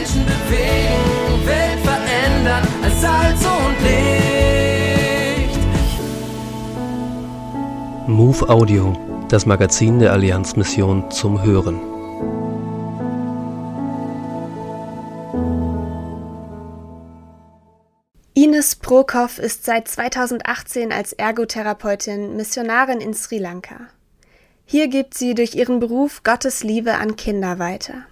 Menschen bewegen, Welt verändern als Salz und Licht. Move Audio, das Magazin der Allianzmission zum Hören. Ines Prokop ist seit 2018 als Ergotherapeutin Missionarin in Sri Lanka. Hier gibt sie durch ihren Beruf Gottes Liebe an Kinder weiter.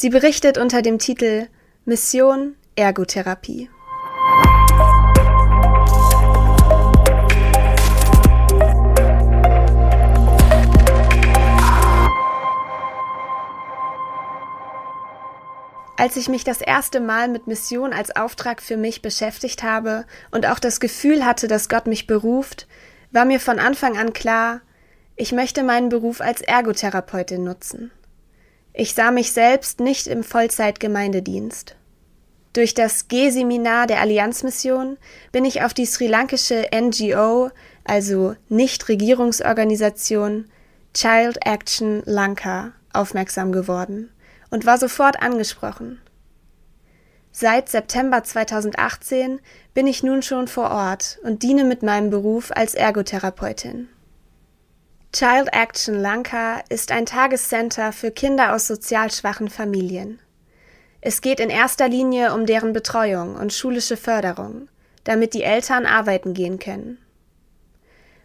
Sie berichtet unter dem Titel Mission Ergotherapie. Als ich mich das erste Mal mit Mission als Auftrag für mich beschäftigt habe und auch das Gefühl hatte, dass Gott mich beruft, war mir von Anfang an klar, ich möchte meinen Beruf als Ergotherapeutin nutzen. Ich sah mich selbst nicht im Vollzeitgemeindedienst. Durch das G-Seminar der Allianzmission bin ich auf die sri lankische NGO, also Nichtregierungsorganisation Child Action Lanka, aufmerksam geworden und war sofort angesprochen. Seit September 2018 bin ich nun schon vor Ort und diene mit meinem Beruf als Ergotherapeutin. Child Action Lanka ist ein Tagescenter für Kinder aus sozial schwachen Familien. Es geht in erster Linie um deren Betreuung und schulische Förderung, damit die Eltern arbeiten gehen können.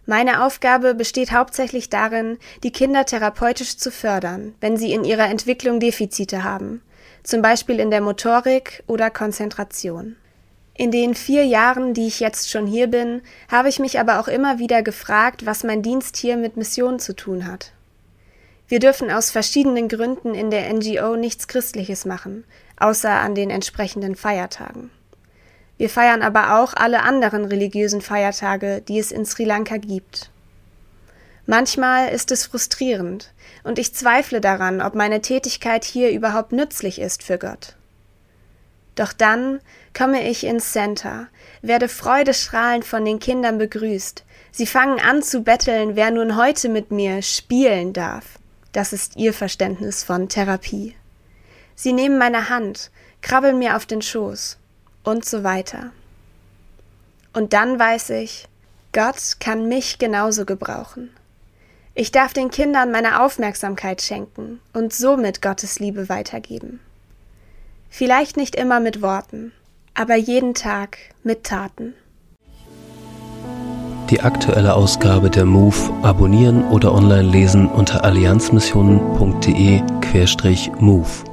Meine Aufgabe besteht hauptsächlich darin, die Kinder therapeutisch zu fördern, wenn sie in ihrer Entwicklung Defizite haben, zum Beispiel in der Motorik oder Konzentration. In den vier Jahren, die ich jetzt schon hier bin, habe ich mich aber auch immer wieder gefragt, was mein Dienst hier mit Mission zu tun hat. Wir dürfen aus verschiedenen Gründen in der NGO nichts Christliches machen, außer an den entsprechenden Feiertagen. Wir feiern aber auch alle anderen religiösen Feiertage, die es in Sri Lanka gibt. Manchmal ist es frustrierend und ich zweifle daran, ob meine Tätigkeit hier überhaupt nützlich ist für Gott. Doch dann komme ich ins Center, werde freudestrahlend von den Kindern begrüßt. Sie fangen an zu betteln, wer nun heute mit mir spielen darf. Das ist ihr Verständnis von Therapie. Sie nehmen meine Hand, krabbeln mir auf den Schoß und so weiter. Und dann weiß ich, Gott kann mich genauso gebrauchen. Ich darf den Kindern meine Aufmerksamkeit schenken und somit Gottes Liebe weitergeben. Vielleicht nicht immer mit Worten, aber jeden Tag mit Taten. Die aktuelle Ausgabe der MOVE abonnieren oder online lesen unter allianzmissionen.de-MOVE.